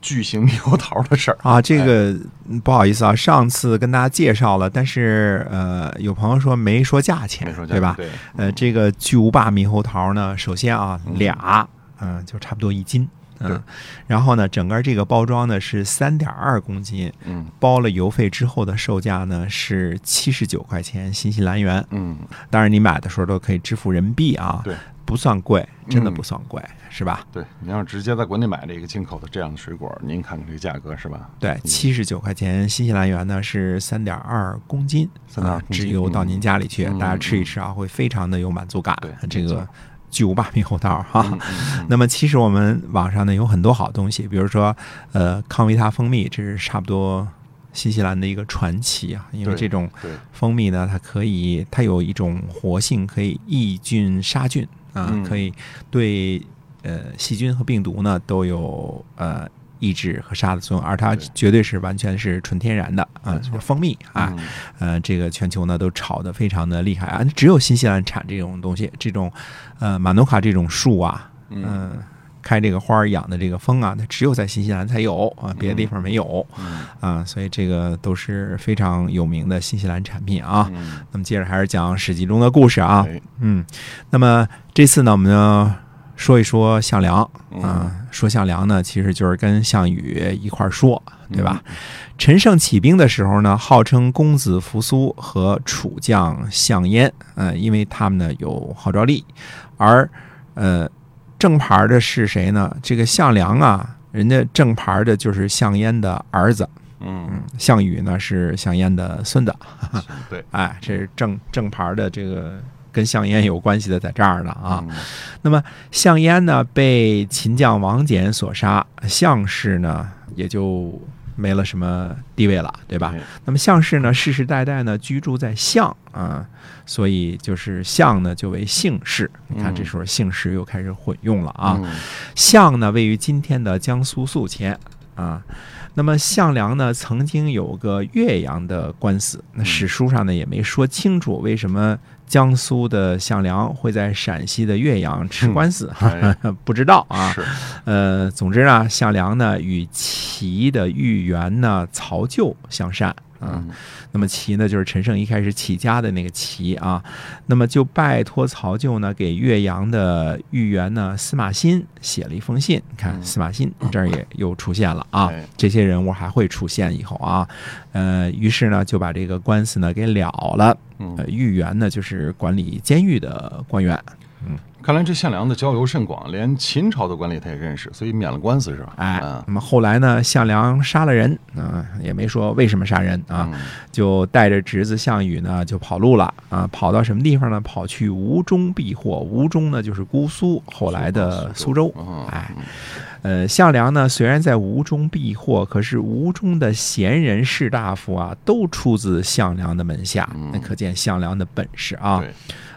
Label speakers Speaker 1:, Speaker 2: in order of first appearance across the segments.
Speaker 1: 巨型猕猴桃的事儿
Speaker 2: 啊。这个不好意思啊，上次跟大家介绍了，但是呃，有朋友说没说价钱，对吧？
Speaker 1: 对。
Speaker 2: 呃，这个巨无霸猕猴桃呢，首先啊，俩，嗯，就差不多一斤。嗯，然后呢，整个这个包装呢是三点二公斤，
Speaker 1: 嗯，
Speaker 2: 包了邮费之后的售价呢是七十九块钱新西兰元，
Speaker 1: 嗯，
Speaker 2: 当然你买的时候都可以支付人民币啊，
Speaker 1: 对，
Speaker 2: 不算贵，真的不算贵，是吧？
Speaker 1: 对，您要是直接在国内买这个进口的这样的水果，您看看这个价格是吧？
Speaker 2: 对，七十九块钱新西兰元呢是三点二公斤，
Speaker 1: 三点二
Speaker 2: 直邮到您家里去，大家吃一吃啊，会非常的有满足感，
Speaker 1: 对，
Speaker 2: 这个。巨无霸猕猴桃哈，那么其实我们网上呢有很多好东西，比如说呃康维他蜂蜜，这是差不多新西兰的一个传奇啊，因为这种蜂蜜呢，它可以它有一种活性，可以抑菌杀菌啊，可以对呃细菌和病毒呢都有呃。抑制和杀的作用，而它绝对是完全是纯天然的啊，蜂蜜啊，呃，这个全球呢都炒得非常的厉害啊，只有新西兰产这种东西，这种呃马努卡这种树啊，嗯，开这个花儿养的这个蜂啊，它只有在新西兰才有啊，别的地方没有啊，所以这个都是非常有名的新西兰产品啊。那么接着还是讲史记中的故事啊，嗯，那么这次呢，我们呢。说一说项梁啊，说项梁呢，其实就是跟项羽一块儿说，对吧？陈胜起兵的时候呢，号称公子扶苏和楚将项燕，嗯，因为他们呢有号召力，而呃正牌的是谁呢？这个项梁啊，人家正牌的就是项燕的儿子，
Speaker 1: 嗯，
Speaker 2: 项羽呢是项燕的孙子，
Speaker 1: 对，
Speaker 2: 哎，这是正正牌的这个。跟项燕有关系的在这儿呢啊，那么项燕呢被秦将王翦所杀，项氏呢也就没了什么地位了，对吧？那么项氏呢世世代代呢居住在项啊，所以就是项呢就为姓氏。你看这时候姓氏又开始混用了啊。项呢位于今天的江苏宿迁啊。那么项梁呢曾经有个岳阳的官司，那史书上呢也没说清楚为什么。江苏的项梁会在陕西的岳阳吃官司，不知道啊。
Speaker 1: 是，
Speaker 2: 呃，总之呢，项梁呢与齐的豫园呢曹咎相善。嗯，那么齐呢，就是陈胜一开始起家的那个齐啊，那么就拜托曹咎呢，给岳阳的豫园呢司马欣写了一封信。你看司马欣 这儿也又出现了啊，这些人物还会出现以后啊，呃，于是呢就把这个官司呢给了了。呃，豫园呢就是管理监狱的官员。嗯。
Speaker 1: 看来这项梁的交游甚广，连秦朝的官吏他也认识，所以免了官司是吧？
Speaker 2: 哎，那么后来呢，项梁杀了人，啊，也没说为什么杀人啊，就带着侄子项羽呢就跑路了啊，跑到什么地方呢？跑去吴中避祸。吴中呢就是姑苏，后来的苏州。哎，呃，项梁呢虽然在吴中避祸，可是吴中的贤人士大夫啊，都出自项梁的门下，那可见项梁的本事啊。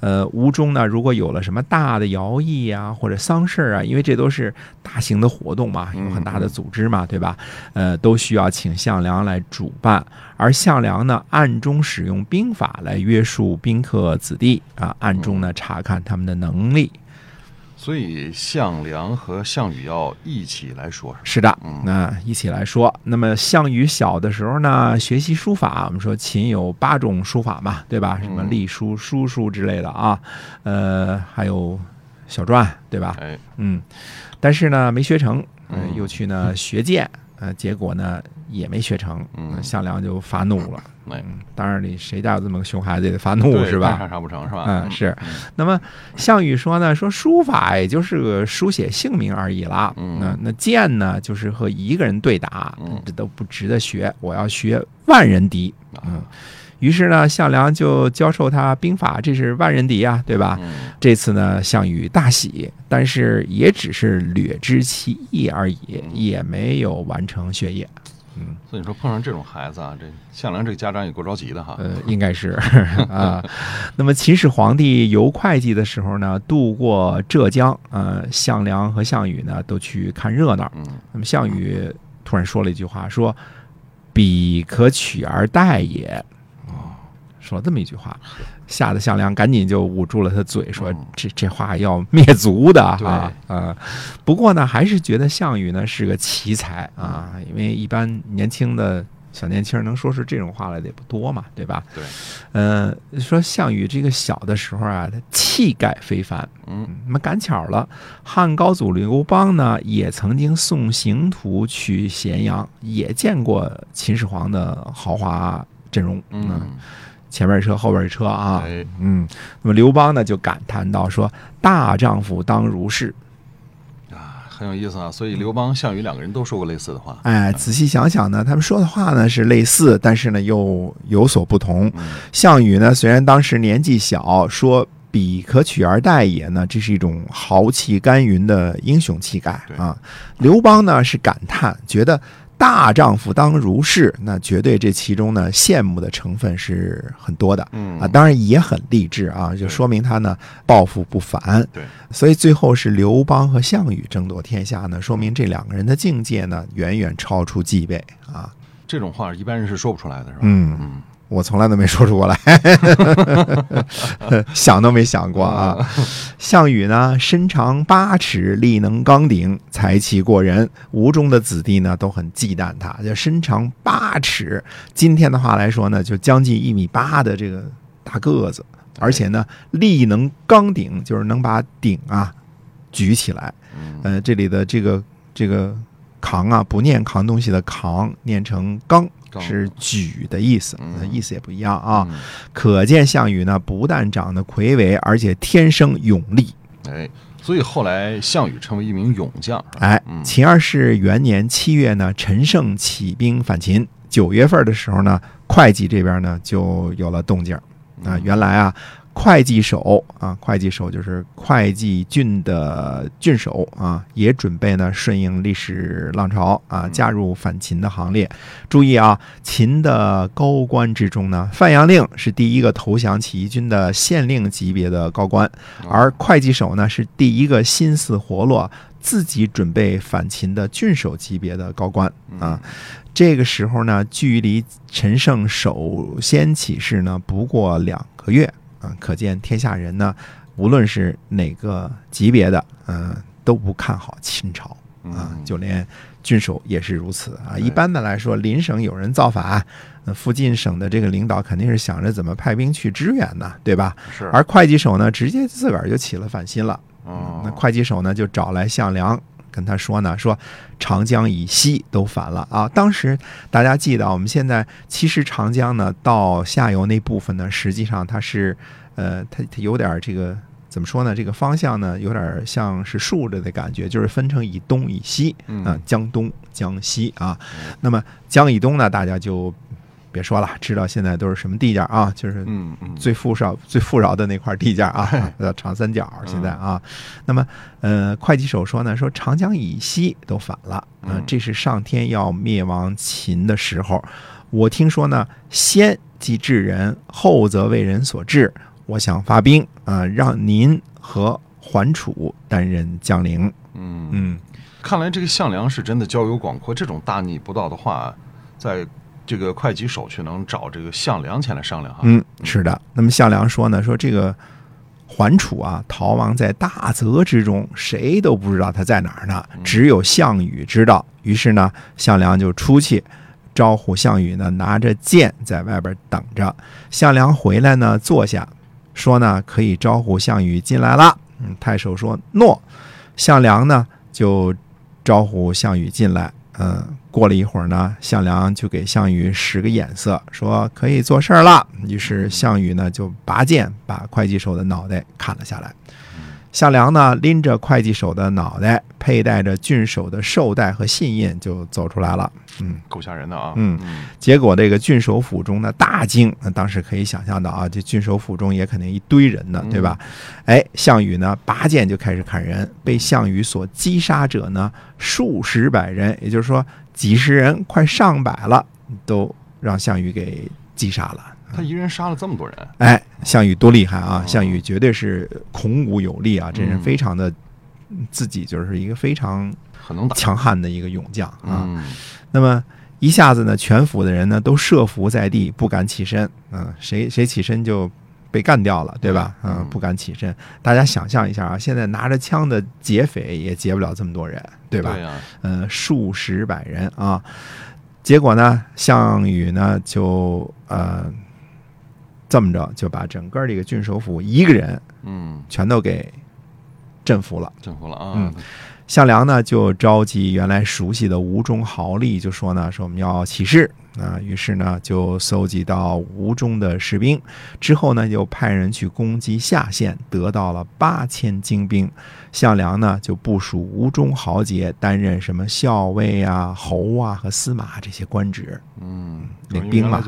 Speaker 2: 呃，吴中呢，如果有了什么大的徭役啊，或者丧事啊，因为这都是大型的活动嘛，有很大的组织嘛，对吧？呃，都需要请项梁来主办，而项梁呢，暗中使用兵法来约束宾客子弟啊，暗中呢查看他们的能力。
Speaker 1: 所以项梁和项羽要一起来说，
Speaker 2: 是的，那一起来说。那么项羽小的时候呢，学习书法，我们说秦有八种书法嘛，对吧？什么隶书、书书之类的啊，呃，还有小篆，对吧？
Speaker 1: 哎，
Speaker 2: 嗯，但是呢，没学成，嗯，又去呢学剑。呃，结果呢也没学成，嗯，项梁就发怒了。嗯，当然，你谁家有这么个熊孩子也得发怒是吧？
Speaker 1: 杀杀不成是吧？
Speaker 2: 嗯，是。那么项羽说呢，说书法也就是个书写姓名而已啦。嗯，那那剑呢，就是和一个人对打，这都不值得学。我要学万人敌。嗯。于是呢，项梁就教授他兵法，这是万人敌啊，对吧？这次呢，项羽大喜，但是也只是略知其意而已，也没有完成学业。嗯，
Speaker 1: 所以你说碰上这种孩子啊，这项梁这个家长也够着急的哈。
Speaker 2: 呃，应该是 啊。那么秦始皇帝游会稽的时候呢，渡过浙江，呃，项梁和项羽呢都去看热闹。
Speaker 1: 嗯
Speaker 2: 那么项羽突然说了一句话，说：“彼可取而代也。”哦，说了这么一句话，吓得项梁赶紧就捂住了他嘴，说：“
Speaker 1: 嗯
Speaker 2: 这这话要灭族的
Speaker 1: 对
Speaker 2: 啊！”呃，不过呢，还是觉得项羽呢是个奇才啊，因为一般年轻的小年轻人能说出这种话来的也不多嘛，对吧？
Speaker 1: 对，
Speaker 2: 呃，说项羽这个小的时候啊，他气概非凡。
Speaker 1: 嗯
Speaker 2: 那么赶巧了，汉高祖刘邦呢，也曾经送行徒去咸阳，也见过秦始皇的豪华阵容。
Speaker 1: 嗯，
Speaker 2: 前面一车，后边一车啊。
Speaker 1: 哎，
Speaker 2: 嗯，那么刘邦呢就感叹到说：“大丈夫当如是。
Speaker 1: 啊，很有意思啊。所以刘邦、项羽两个人都说过类似的话”。
Speaker 2: 哎，仔细想想呢，他们说的话呢是类似，但是呢又有所不同。
Speaker 1: 嗯
Speaker 2: 项羽呢，虽然当时年纪小，说“彼可取而代也”呢，这是一种豪气干云的英雄气概啊。刘邦呢是感叹，觉得大丈夫当如是，那绝对这其中呢羡慕的成分是很多的
Speaker 1: 嗯
Speaker 2: 啊，当然也很励志啊，就说明他呢抱负不凡。
Speaker 1: 对，
Speaker 2: 所以最后是刘邦和项羽争夺天下呢，说明这两个人的境界呢远远超出继位啊。
Speaker 1: 这种话一般人是说不出来的，是吧？
Speaker 2: 嗯
Speaker 1: 嗯
Speaker 2: 我从来都没说出过来，想都没想过啊。项羽呢，身长八尺，力能刚鼎，才气过人。吴中的子弟呢都很忌惮他，就身长八尺，今天的话来说呢，就将近一米八的这个大个子，而且呢，力能刚鼎，就是能把鼎啊举起来。
Speaker 1: 嗯
Speaker 2: 呃，这里的这个这个扛啊，不念扛东西的扛，念成刚，
Speaker 1: 刚
Speaker 2: 是举的意思，
Speaker 1: 嗯
Speaker 2: 呃意思也不一样啊。
Speaker 1: 嗯
Speaker 2: 可见项羽呢，不但长得魁伟，而且天生勇力。
Speaker 1: 哎，所以后来项羽成为一名勇将。
Speaker 2: 哎
Speaker 1: 嗯，
Speaker 2: 秦二世元年七月呢，陈胜起兵反秦。九月份的时候呢，会稽这边呢就有了动静儿啊。
Speaker 1: 嗯
Speaker 2: 原来啊，会稽守啊，会稽守就是会稽郡的郡守啊，也准备呢顺应历史浪潮啊，加入反秦的行列。注意啊，秦的高官之中呢，范阳令是第一个投降起义军的县令级别的高官，而会稽守呢是第一个心思活络、自己准备反秦的郡守级别的高官啊。这个时候呢，距离陈胜首先起事呢不过两个月啊，可见天下人呢，无论是哪个级别的，嗯、都不看好秦朝啊
Speaker 1: 嗯，
Speaker 2: 就连郡守也是如此啊。一般的来说，邻省有人造反，那附近省的这个领导肯定是想着怎么派兵去支援呢，对吧？
Speaker 1: 是，
Speaker 2: 而会稽守呢，直接自个儿就起了反心了。
Speaker 1: 哦
Speaker 2: 那会稽守呢，就找来项梁，跟他说呢，说长江以西都反了啊。当时大家记得，我们现在其实长江呢到下游那部分呢，实际上它是呃，它它有点这个。怎么说呢？这个方向呢，有点像是竖着的感觉，就是分成以东以西
Speaker 1: 嗯
Speaker 2: 啊，江东、江西啊。那么江以东呢，大家就别说了，知道现在都是什么地界啊，就是最富少、最富饶的那块地界啊，叫 长三角。现在啊，那么呃，会稽守说呢，说长江以西都反了，呃
Speaker 1: 嗯，
Speaker 2: 这是上天要灭亡秦的时候。我听说呢，先即治人，后则为人所治。我想发兵啊、让您和桓楚担任将领。
Speaker 1: 嗯
Speaker 2: 嗯，
Speaker 1: 看来这个项梁是真的交友广阔，这种大逆不道的话，在这个会稽守却能找这个项梁前来商量哈。
Speaker 2: 嗯，是的。那么项梁说呢，说这个桓楚啊，逃亡在大泽之中，谁都不知道他在哪儿呢，只有项羽知道。于是呢，项梁就出去招呼项羽呢，拿着剑在外边等着。项梁回来呢，坐下，说呢可以招呼项羽进来了。嗯，太守说诺。项梁呢就招呼项羽进来。嗯，过了一会儿呢，项梁就给项羽使个眼色，说可以做事儿了。于是项羽呢就拔剑把会稽首的脑袋砍了下来。项梁呢，拎着会计手的脑袋，佩戴着郡守的绶带和信印，就走出来了。嗯，
Speaker 1: 够吓人的啊。
Speaker 2: 嗯，结果这个郡守府中呢大惊，那当时可以想象到啊，这郡守府中也肯定一堆人呢，对吧？哎，项羽呢拔剑就开始砍人，被项羽所击杀者呢数十百人，也就是说几十人，快上百了，都让项羽给击杀了。
Speaker 1: 他一人杀了这么多人，
Speaker 2: 哎，项羽多厉害啊！项羽绝对是孔武有力啊，这人非常的自己就是一个非常
Speaker 1: 很能打、
Speaker 2: 强悍的一个勇将啊。那么一下子呢，全府的人呢都设伏在地，不敢起身。嗯，谁谁起身就被干掉了，对吧？嗯，不敢起身。大家想象一下啊，现在拿着枪的劫匪也劫不了这么多人，对吧？
Speaker 1: 对
Speaker 2: 嗯，数十百人啊。结果呢，项羽呢就呃。这么着就把整个这个郡守府一个人，
Speaker 1: 嗯，
Speaker 2: 全都给镇服了。
Speaker 1: 镇服了啊！
Speaker 2: 嗯，项梁呢就召集原来熟悉的吴中豪吏，就说呢说我们要起事啊。于是呢就搜集到吴中的士兵，之后呢又派人去攻击下县，得到了八千精兵。项梁呢就部署吴中豪杰担任什么校尉啊、侯啊和司马这些官职。
Speaker 1: 嗯，
Speaker 2: 领兵嘛。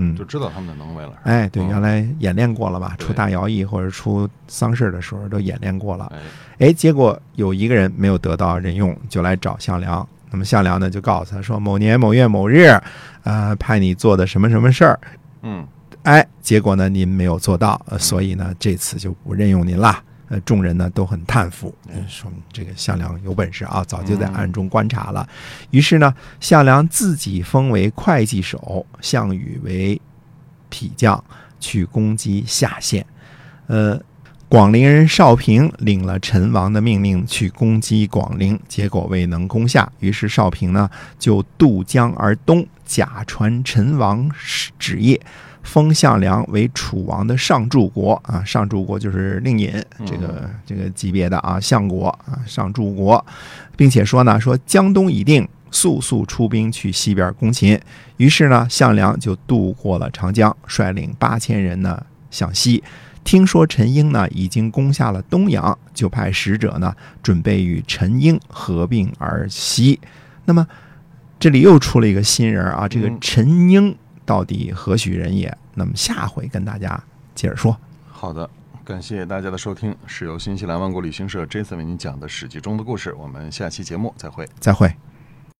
Speaker 2: 嗯，
Speaker 1: 就知道他们的能为了。
Speaker 2: 哎，对，原来演练过了吧？出大徭役或者出丧事的时候都演练过了。哎，结果有一个人没有得到任用，就来找项梁。那么项梁呢，就告诉他说：“某年某月某日，呃，派你做的什么什么事儿。”
Speaker 1: 嗯，
Speaker 2: 哎，结果呢，您没有做到，所以呢，这次就不任用您了。呃，众人呢都很叹服，说明这个项梁有本事啊，早就在暗中观察了。于是呢，项梁自己封为会稽守，项羽为匹将，去攻击下县。呃，广陵人少平领了陈王的命令去攻击广陵，结果未能攻下。于是少平呢就渡江而东，假传陈王旨业。封项梁为楚王的上柱国啊，上柱国就是令尹这个这个级别的啊，相国啊，上柱国，并且说呢，说江东已定，速速出兵去西边攻秦。于是呢，项梁就渡过了长江，率领八千人呢向西。听说陈英呢已经攻下了东阳，就派使者呢准备与陈英合并而西。那么这里又出了一个新人啊，这个陈英。到底何许人也？那么下回跟大家接着说。
Speaker 1: 好的，感谢大家的收听，是由新西兰万国旅行社 Jason 为您讲的《史记》中的故事。我们下期节目再会。
Speaker 2: 再会。